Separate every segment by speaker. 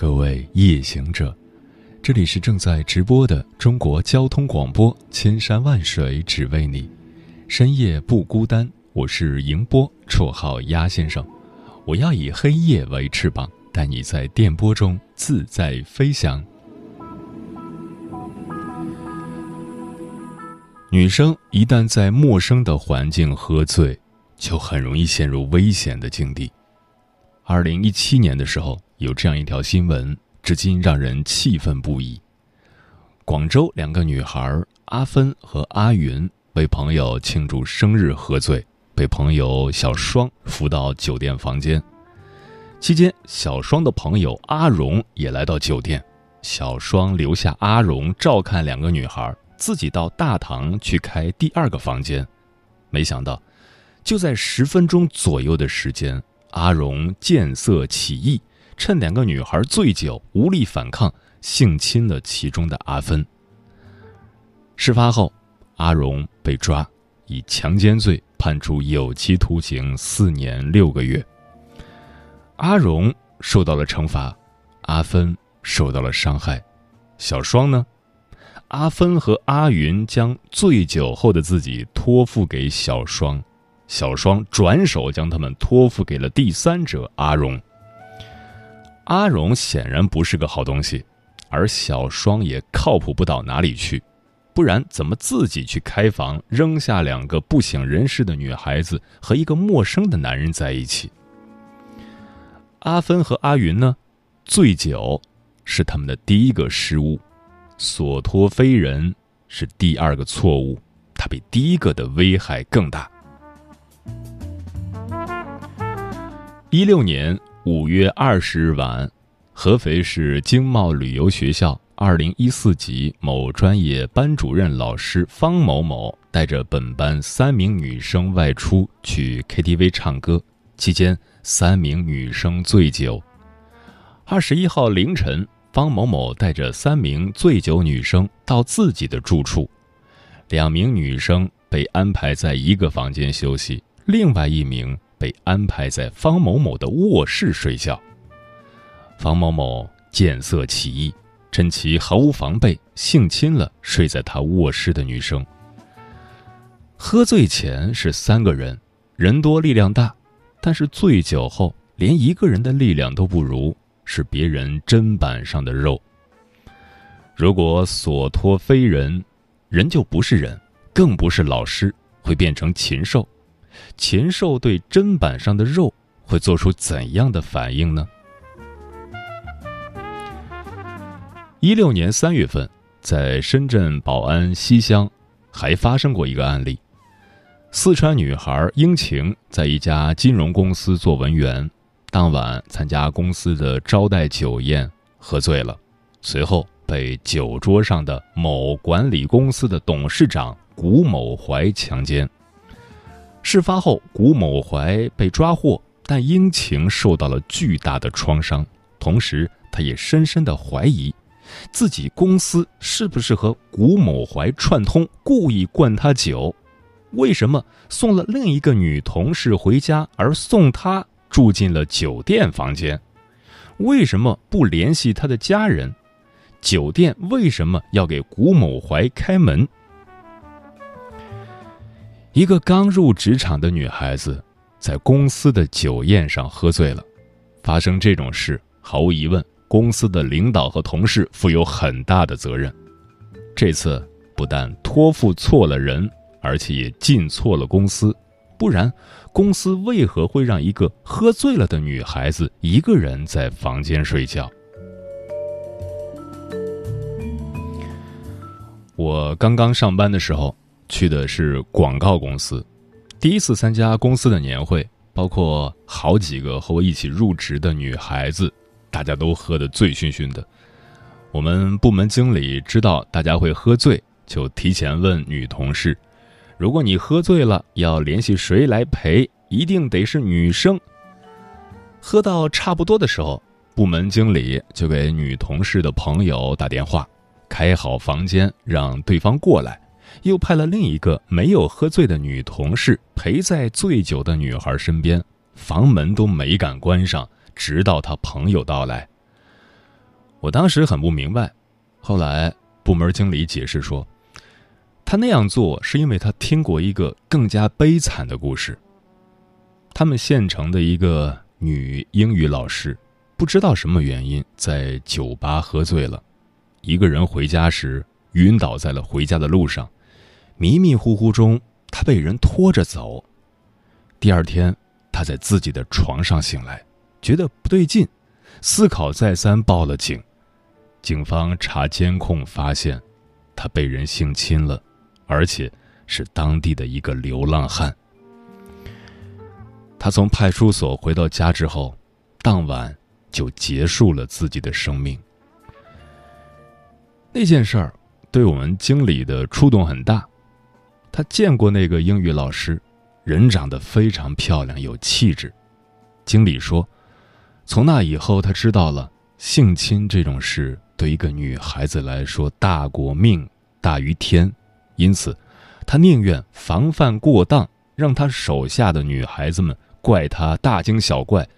Speaker 1: 各位夜行者，这里是正在直播的中国交通广播，千山万水只为你，深夜不孤单。我是迎波，绰号鸭先生。我要以黑夜为翅膀，带你在电波中自在飞翔。女生一旦在陌生的环境喝醉，就很容易陷入危险的境地。二零一七年的时候。有这样一条新闻，至今让人气愤不已。广州两个女孩阿芬和阿云为朋友庆祝生日喝醉，被朋友小双扶到酒店房间。期间，小双的朋友阿荣也来到酒店，小双留下阿荣照看两个女孩，自己到大堂去开第二个房间。没想到，就在十分钟左右的时间，阿荣见色起意。趁两个女孩醉酒无力反抗，性侵了其中的阿芬。事发后，阿荣被抓，以强奸罪判处有期徒刑四年六个月。阿荣受到了惩罚，阿芬受到了伤害。小双呢？阿芬和阿云将醉酒后的自己托付给小双，小双转手将他们托付给了第三者阿荣。阿荣显然不是个好东西，而小双也靠谱不到哪里去，不然怎么自己去开房，扔下两个不省人事的女孩子和一个陌生的男人在一起？阿芬和阿云呢？醉酒是他们的第一个失误，所托非人是第二个错误，它比第一个的危害更大。一六年。五月二十日晚，合肥市经贸旅游学校二零一四级某专业班主任老师方某某带着本班三名女生外出去 KTV 唱歌，期间三名女生醉酒。二十一号凌晨，方某某带着三名醉酒女生到自己的住处，两名女生被安排在一个房间休息，另外一名。被安排在方某某的卧室睡觉。方某某见色起意，趁其毫无防备，性侵了睡在他卧室的女生。喝醉前是三个人，人多力量大，但是醉酒后连一个人的力量都不如，是别人砧板上的肉。如果所托非人，人就不是人，更不是老师，会变成禽兽。禽兽对砧板上的肉会做出怎样的反应呢？一六年三月份，在深圳宝安西乡，还发生过一个案例：四川女孩英晴在一家金融公司做文员，当晚参加公司的招待酒宴，喝醉了，随后被酒桌上的某管理公司的董事长古某怀强奸。事发后，古某怀被抓获，但英晴受到了巨大的创伤。同时，他也深深的怀疑，自己公司是不是和古某怀串通，故意灌他酒？为什么送了另一个女同事回家，而送他住进了酒店房间？为什么不联系他的家人？酒店为什么要给古某怀开门？一个刚入职场的女孩子，在公司的酒宴上喝醉了，发生这种事，毫无疑问，公司的领导和同事负有很大的责任。这次不但托付错了人，而且也进错了公司，不然，公司为何会让一个喝醉了的女孩子一个人在房间睡觉？我刚刚上班的时候。去的是广告公司，第一次参加公司的年会，包括好几个和我一起入职的女孩子，大家都喝得醉醺醺的。我们部门经理知道大家会喝醉，就提前问女同事：“如果你喝醉了，要联系谁来陪？一定得是女生。”喝到差不多的时候，部门经理就给女同事的朋友打电话，开好房间让对方过来，又派了另一个没有喝醉的女同事陪在醉酒的女孩身边，房门都没敢关上，直到他朋友到来。我当时很不明白，后来部门经理解释说，他那样做是因为他听过一个更加悲惨的故事。他们县城的一个女英语老师，不知道什么原因在酒吧喝醉了，一个人回家时晕倒在了回家的路上，迷迷糊糊中他被人拖着走。第二天，他在自己的床上醒来，觉得不对劲，思考再三，报了警。警方查监控发现，他被人性侵了，而且是当地的一个流浪汉。他从派出所回到家之后，当晚就结束了自己的生命。那件事儿对我们经理的触动很大。他见过那个英语老师，人长得非常漂亮，有气质。经理说，从那以后，他知道了性侵这种事。对一个女孩子来说，大过命，大于天，因此，他宁愿防范过当，让他手下的女孩子们怪他大惊小怪，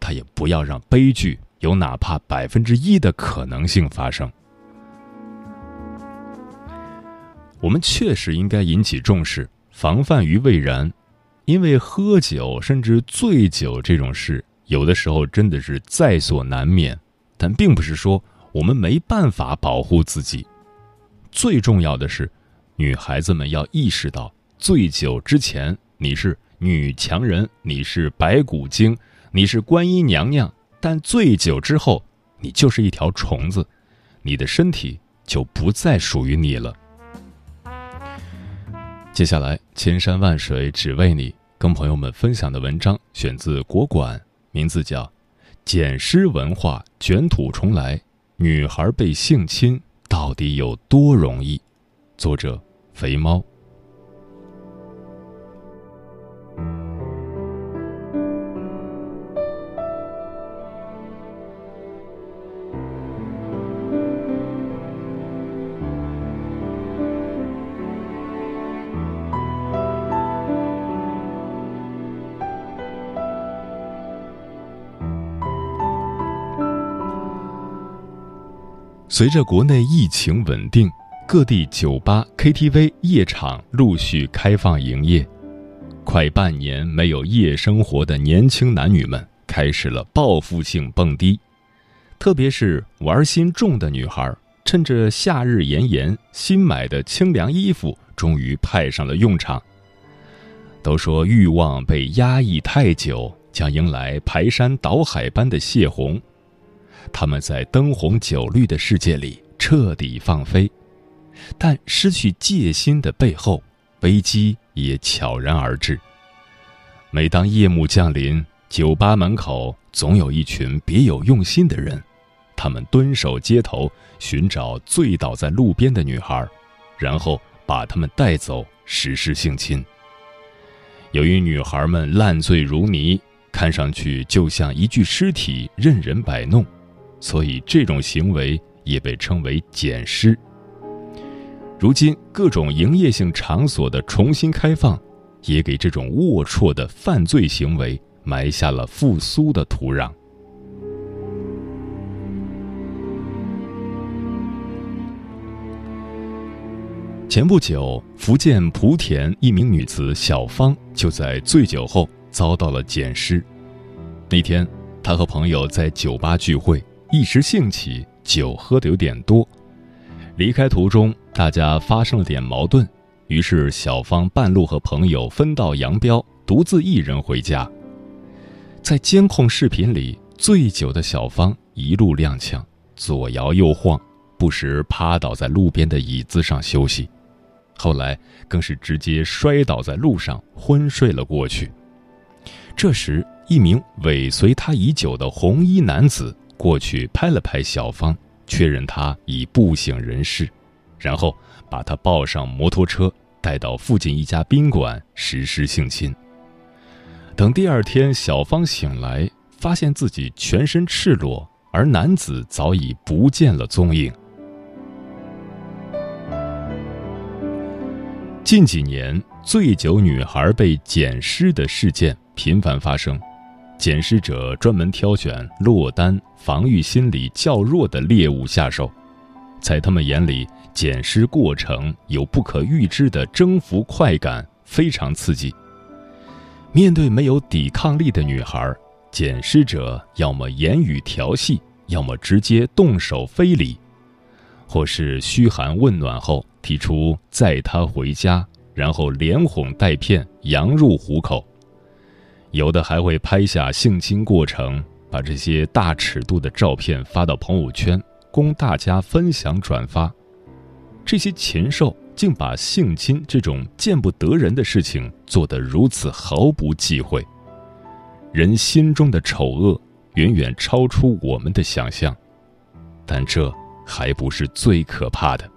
Speaker 1: 他也不要让悲剧有哪怕百分之一的可能性发生。我们确实应该引起重视，防范于未然，因为喝酒甚至醉酒这种事，有的时候真的是在所难免，但并不是说。我们没办法保护自己。最重要的是，女孩子们要意识到，醉酒之前你是女强人，你是白骨精，你是观音娘娘；但醉酒之后，你就是一条虫子，你的身体就不再属于你了。接下来，千山万水只为你，跟朋友们分享的文章选自国馆，名字叫《捡尸文化卷土重来》。女孩被性侵到底有多容易？作者：肥猫。随着国内疫情稳定，各地酒吧、KTV、夜场陆续开放营业。快半年没有夜生活的年轻男女们开始了报复性蹦迪，特别是玩心重的女孩，趁着夏日炎炎，新买的清凉衣服终于派上了用场。都说欲望被压抑太久，将迎来排山倒海般的泄洪。他们在灯红酒绿的世界里彻底放飞，但失去戒心的背后，危机也悄然而至。每当夜幕降临，酒吧门口总有一群别有用心的人，他们蹲守街头，寻找醉倒在路边的女孩，然后把她们带走实施性侵。由于女孩们烂醉如泥，看上去就像一具尸体，任人摆弄。所以，这种行为也被称为“捡尸”。如今，各种营业性场所的重新开放，也给这种龌龊的犯罪行为埋下了复苏的土壤。前不久，福建莆田一名女子小芳就在醉酒后遭到了捡尸。那天，她和朋友在酒吧聚会。一时兴起，酒喝的有点多。离开途中，大家发生了点矛盾，于是小芳半路和朋友分道扬镳，独自一人回家。在监控视频里，醉酒的小芳一路踉跄，左摇右晃，不时趴倒在路边的椅子上休息。后来更是直接摔倒在路上，昏睡了过去。这时，一名尾随他已久的红衣男子。过去拍了拍小芳，确认她已不省人事，然后把她抱上摩托车，带到附近一家宾馆实施性侵。等第二天，小芳醒来，发现自己全身赤裸，而男子早已不见了踪影。近几年，醉酒女孩被捡尸的事件频繁发生。捡尸者专门挑选落单、防御心理较弱的猎物下手，在他们眼里，捡尸过程有不可预知的征服快感，非常刺激。面对没有抵抗力的女孩，捡尸者要么言语调戏，要么直接动手非礼，或是嘘寒问暖后提出载她回家，然后连哄带骗，羊入虎口。有的还会拍下性侵过程，把这些大尺度的照片发到朋友圈，供大家分享转发。这些禽兽竟把性侵这种见不得人的事情做得如此毫不忌讳。人心中的丑恶远远超出我们的想象，但这还不是最可怕的。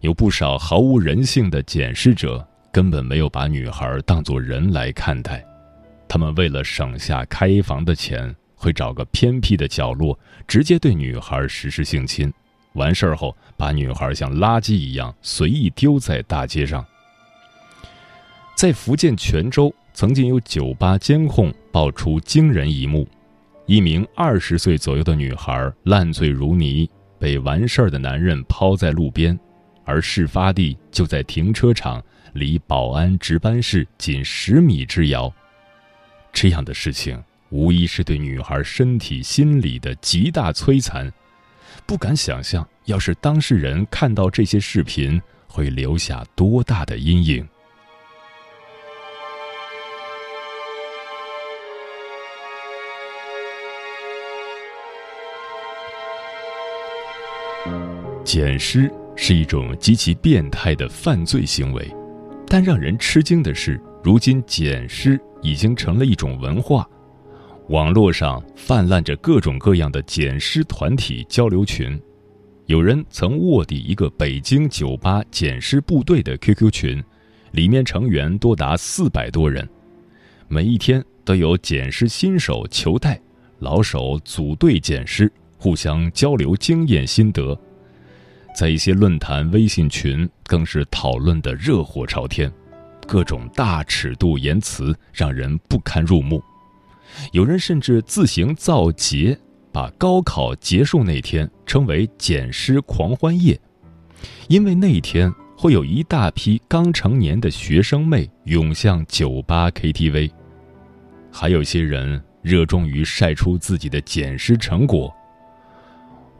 Speaker 1: 有不少毫无人性的检视者根本没有把女孩当作人来看待。他们为了省下开房的钱，会找个偏僻的角落，直接对女孩实施性侵。完事儿后，把女孩像垃圾一样随意丢在大街上。在福建泉州，曾经有酒吧监控爆出惊人一幕：一名二十岁左右的女孩烂醉如泥，被完事儿的男人抛在路边，而事发地就在停车场，离保安值班室仅十米之遥。这样的事情无疑是对女孩身体、心理的极大摧残，不敢想象，要是当事人看到这些视频，会留下多大的阴影。捡尸是一种极其变态的犯罪行为，但让人吃惊的是，如今捡尸。已经成了一种文化，网络上泛滥着各种各样的捡尸团体交流群，有人曾卧底一个北京酒吧捡尸部队的 QQ 群，里面成员多达四百多人，每一天都有捡尸新手求带，老手组队捡尸，互相交流经验心得，在一些论坛、微信群更是讨论的热火朝天。各种大尺度言辞让人不堪入目，有人甚至自行造节，把高考结束那天称为“捡尸狂欢夜”，因为那一天会有一大批刚成年的学生妹涌向酒吧 KTV。还有些人热衷于晒出自己的捡尸成果，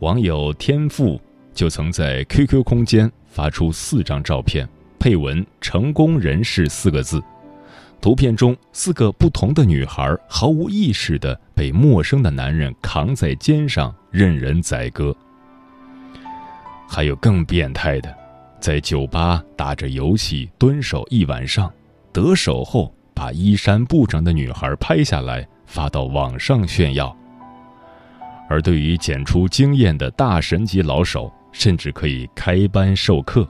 Speaker 1: 网友天赋就曾在 QQ 空间发出四张照片。配文“成功人士”四个字，图片中四个不同的女孩毫无意识的被陌生的男人扛在肩上任人宰割。还有更变态的，在酒吧打着游戏蹲守一晚上，得手后把衣衫不整的女孩拍下来发到网上炫耀。而对于剪出经验的大神级老手，甚至可以开班授课。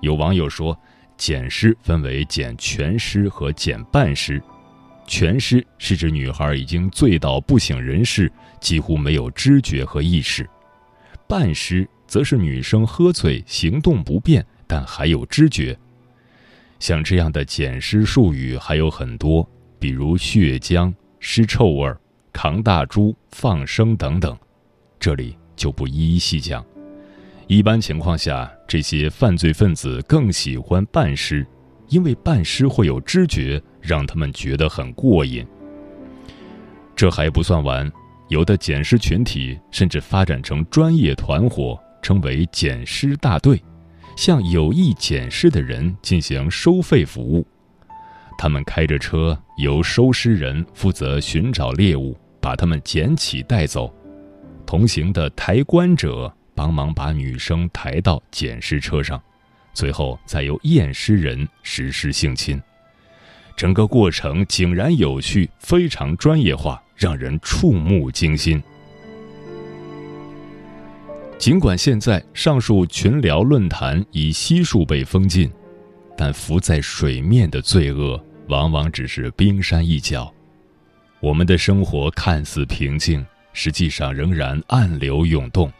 Speaker 1: 有网友说，捡尸分为捡全尸和捡半尸。全尸是指女孩已经醉到不省人事，几乎没有知觉和意识；半尸则是女生喝醉，行动不便，但还有知觉。像这样的捡尸术语还有很多，比如血浆、尸臭味、扛大猪、放生等等，这里就不一一细讲。一般情况下，这些犯罪分子更喜欢半尸，因为半尸会有知觉，让他们觉得很过瘾。这还不算完，有的捡尸群体甚至发展成专业团伙，称为“捡尸大队”，向有意捡尸的人进行收费服务。他们开着车，由收尸人负责寻找猎物，把他们捡起带走。同行的抬棺者。帮忙把女生抬到捡尸车上，最后再由验尸人实施性侵，整个过程井然有序，非常专业化，让人触目惊心。尽管现在上述群聊论坛已悉数被封禁，但浮在水面的罪恶往往只是冰山一角。我们的生活看似平静，实际上仍然暗流涌动。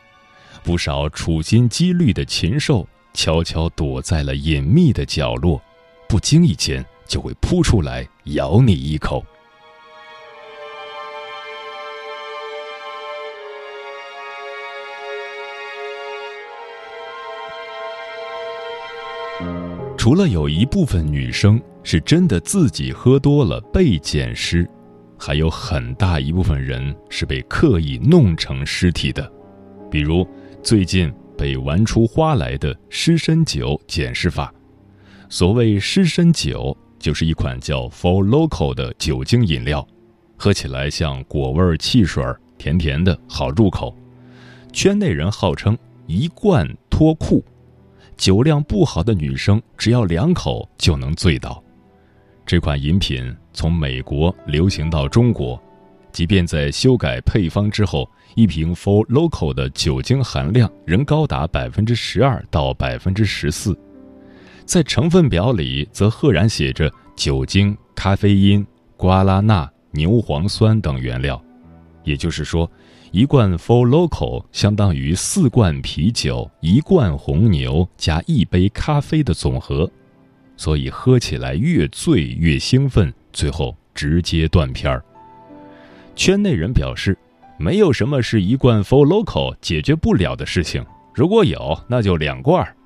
Speaker 1: 不少处心积虑的禽兽悄悄躲在了隐秘的角落，不经意间就会扑出来咬你一口。除了有一部分女生是真的自己喝多了被捡尸，还有很大一部分人是被刻意弄成尸体的。比如最近被玩出花来的湿身酒捡尸法。所谓湿身酒，就是一款叫 For Local 的酒精饮料，喝起来像果味汽水，甜甜的，好入口。圈内人号称一罐脱裤。酒量不好的女生只要两口就能醉倒。这款饮品从美国流行到中国，即便在修改配方之后，一瓶 For Local 的酒精含量仍高达百分之十二到百分之十四，在成分表里则赫然写着酒精、咖啡因、瓜拉纳、牛磺酸等原料，也就是说。一罐 For Local 相当于四罐啤酒、一罐红牛加一杯咖啡的总和，所以喝起来越醉越兴奋，最后直接断片儿。圈内人表示，没有什么是一罐 For Local 解决不了的事情，如果有，那就两罐。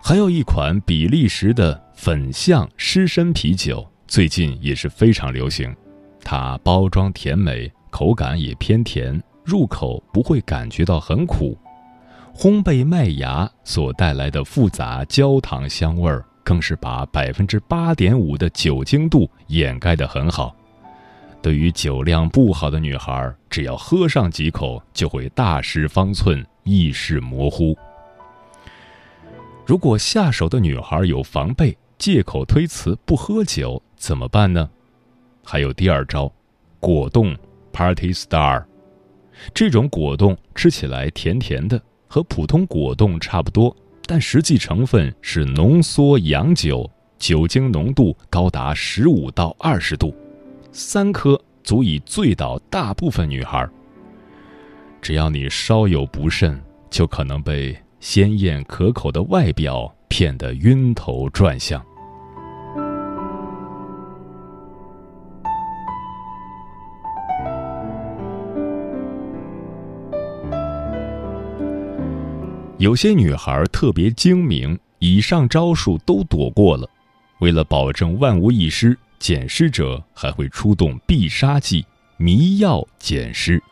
Speaker 1: 还有一款比利时的粉象湿身啤酒，最近也是非常流行，它包装甜美。口感也偏甜，入口不会感觉到很苦。烘焙麦芽所带来的复杂焦糖香味儿，更是把百分之八点五的酒精度掩盖得很好。对于酒量不好的女孩，只要喝上几口，就会大失方寸，意识模糊。如果下手的女孩有防备，借口推辞不喝酒，怎么办呢？还有第二招，果冻。Party Star，这种果冻吃起来甜甜的，和普通果冻差不多，但实际成分是浓缩洋酒，酒精浓度高达十五到二十度，三颗足以醉倒大部分女孩。只要你稍有不慎，就可能被鲜艳可口的外表骗得晕头转向。有些女孩特别精明，以上招数都躲过了。为了保证万无一失，捡尸者还会出动必杀技——迷药捡尸。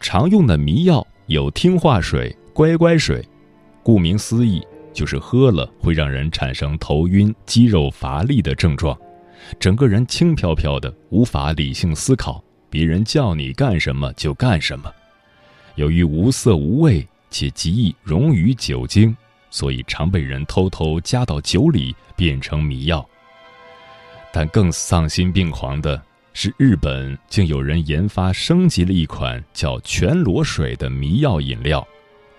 Speaker 1: 常用的迷药有听话水、乖乖水，顾名思义，就是喝了会让人产生头晕、肌肉乏力的症状，整个人轻飘飘的，无法理性思考，别人叫你干什么就干什么。由于无色无味。且极易溶于酒精，所以常被人偷偷加到酒里变成迷药。但更丧心病狂的是，日本竟有人研发升级了一款叫全裸水的迷药饮料，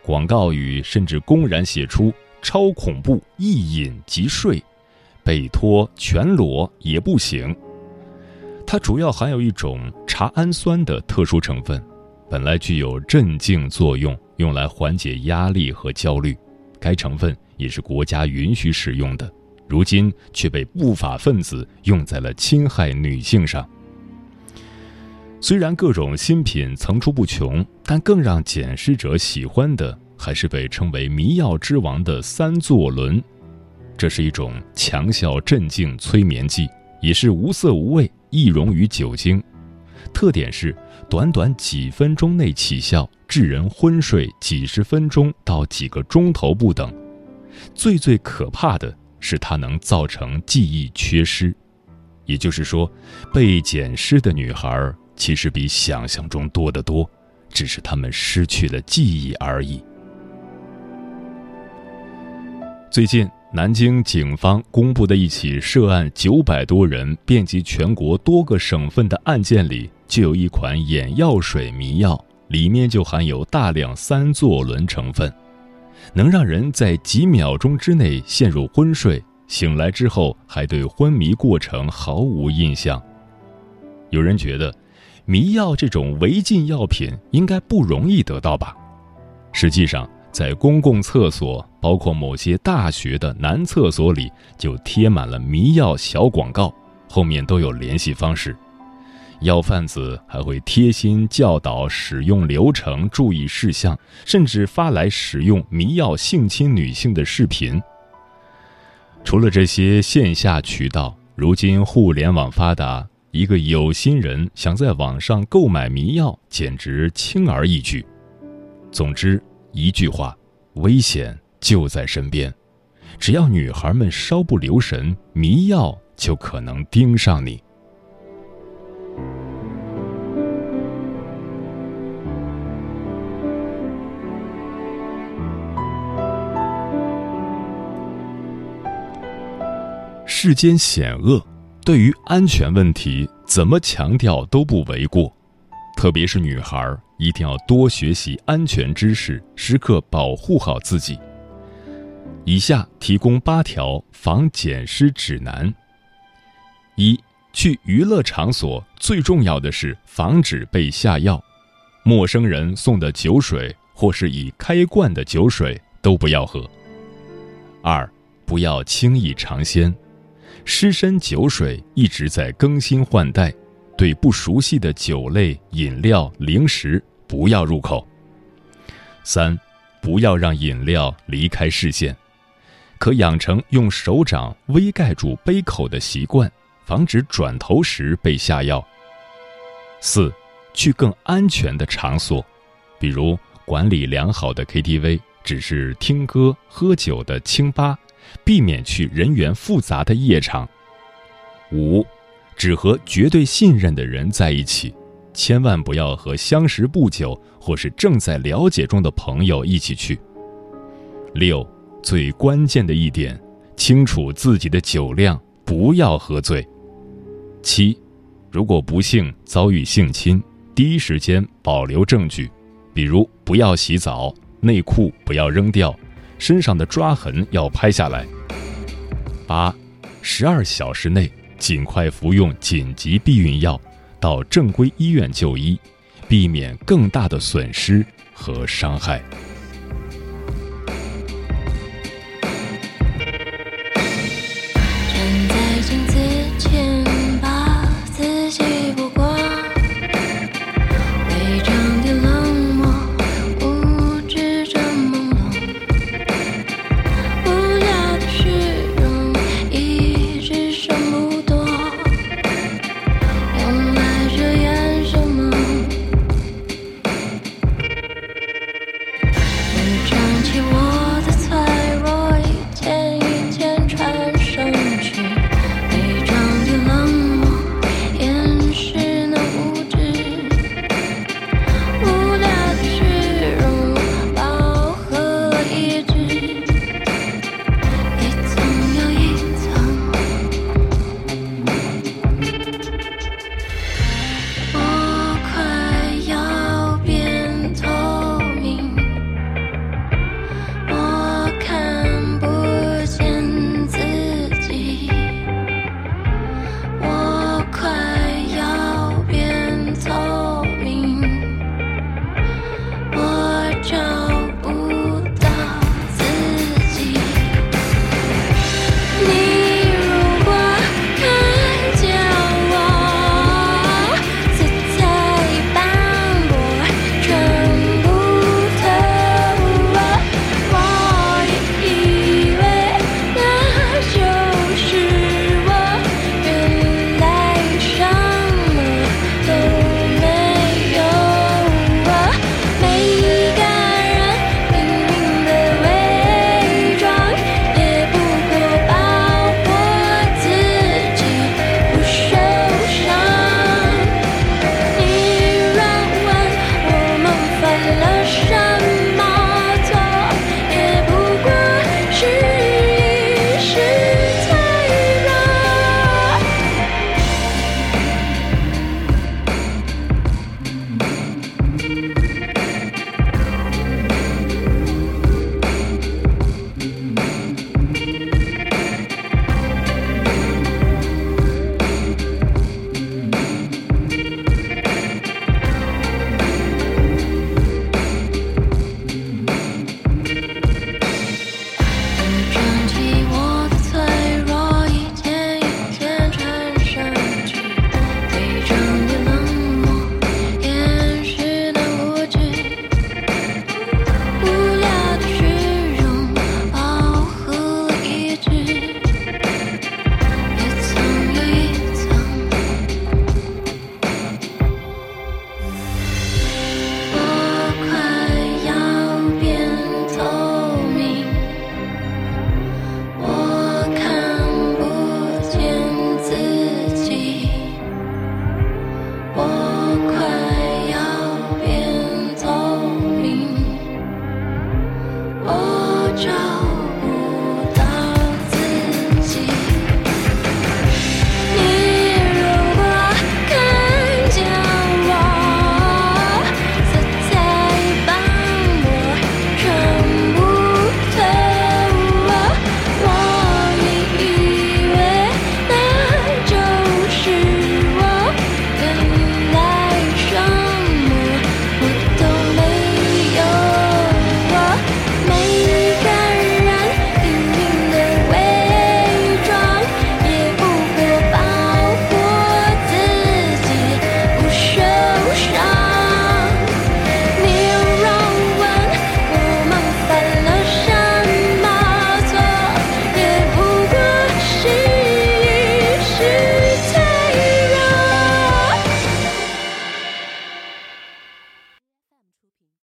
Speaker 1: 广告语甚至公然写出“超恐怖，一饮即睡，被脱全裸也不醒”。它主要含有一种茶氨酸的特殊成分，本来具有镇静作用。用来缓解压力和焦虑，该成分也是国家允许使用的，如今却被不法分子用在了侵害女性上。虽然各种新品层出不穷，但更让捡尸者喜欢的还是被称为“迷药之王”的三唑仑。这是一种强效镇静催眠剂，也是无色无味，易溶于酒精。特点是短短几分钟内起效。致人昏睡几十分钟到几个钟头不等，最最可怕的是它能造成记忆缺失，也就是说，被捡尸的女孩其实比想象中多得多，只是她们失去了记忆而已。最近，南京警方公布的一起涉案九百多人、遍及全国多个省份的案件里，就有一款眼药水迷药。里面就含有大量三唑仑成分，能让人在几秒钟之内陷入昏睡，醒来之后还对昏迷过程毫无印象。有人觉得，迷药这种违禁药品应该不容易得到吧？实际上，在公共厕所，包括某些大学的男厕所里，就贴满了迷药小广告，后面都有联系方式。药贩子还会贴心教导使用流程、注意事项，甚至发来使用迷药性侵女性的视频。除了这些线下渠道，如今互联网发达。一个有心人想在网上购买迷药，简直轻而易举。总之，一句话，危险就在身边。只要女孩们稍不留神，迷药就可能盯上你。世间险恶。对于安全问题，怎么强调都不为过，特别是女孩一定要多学习安全知识，时刻保护好自己。以下提供八条防捡尸指南：一、去娱乐场所最重要的是防止被下药，陌生人送的酒水或是已开罐的酒水都不要喝。二、不要轻易尝鲜。湿身酒水一直在更新换代，对不熟悉的酒类、饮料、零食不要入口。三，不要让饮料离开视线，可养成用手掌微盖住杯口的习惯，防止转头时被下药。四，去更安全的场所，比如管理良好的 KTV，只是听歌喝酒的清吧。避免去人员复杂的夜场。五，只和绝对信任的人在一起，千万不要和相识不久或是正在了解中的朋友一起去。六，最关键的一点，清楚自己的酒量，不要喝醉。七，如果不幸遭遇性侵，第一时间保留证据，比如不要洗澡，内裤不要扔掉。身上的抓痕要拍下来。八，十二小时内尽快服用紧急避孕药，到正规医院就医，避免更大的损失和伤害。